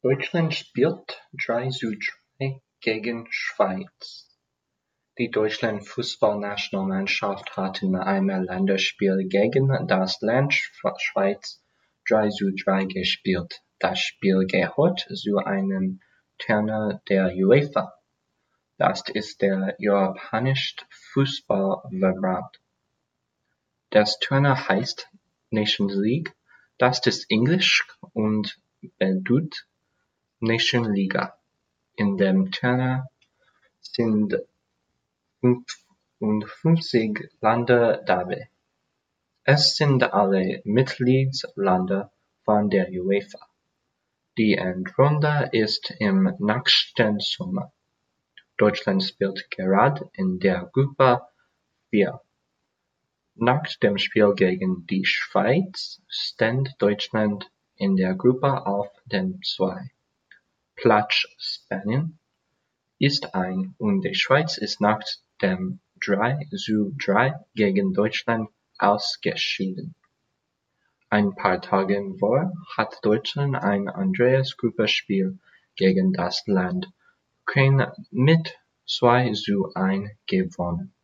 Deutschland spielt drei zu drei gegen Schweiz. Die Deutschland-Fußballnationalmannschaft hat in einem Länderspiel gegen das Land Schweiz drei zu drei gespielt. Das Spiel gehört zu einem Turnier der UEFA. Das ist der Europäische Fußballverband. Das Turnier heißt Nations League, das ist Englisch und bedeutet Nationenliga. In dem Turnier sind fünfundfünfzig Länder dabei. Es sind alle Mitgliedsländer von der UEFA. Die Endrunde ist im nächsten Sommer. Deutschland spielt gerade in der Gruppe vier. Nach dem Spiel gegen die Schweiz stand Deutschland in der Gruppe auf dem zwei. Platz Spanien ist ein und die Schweiz ist nach dem drei zu drei gegen Deutschland ausgeschieden. Ein paar Tage vor hat Deutschland ein anderes Gruppenspiel gegen das Land Ukraine mit zwei zu ein gewonnen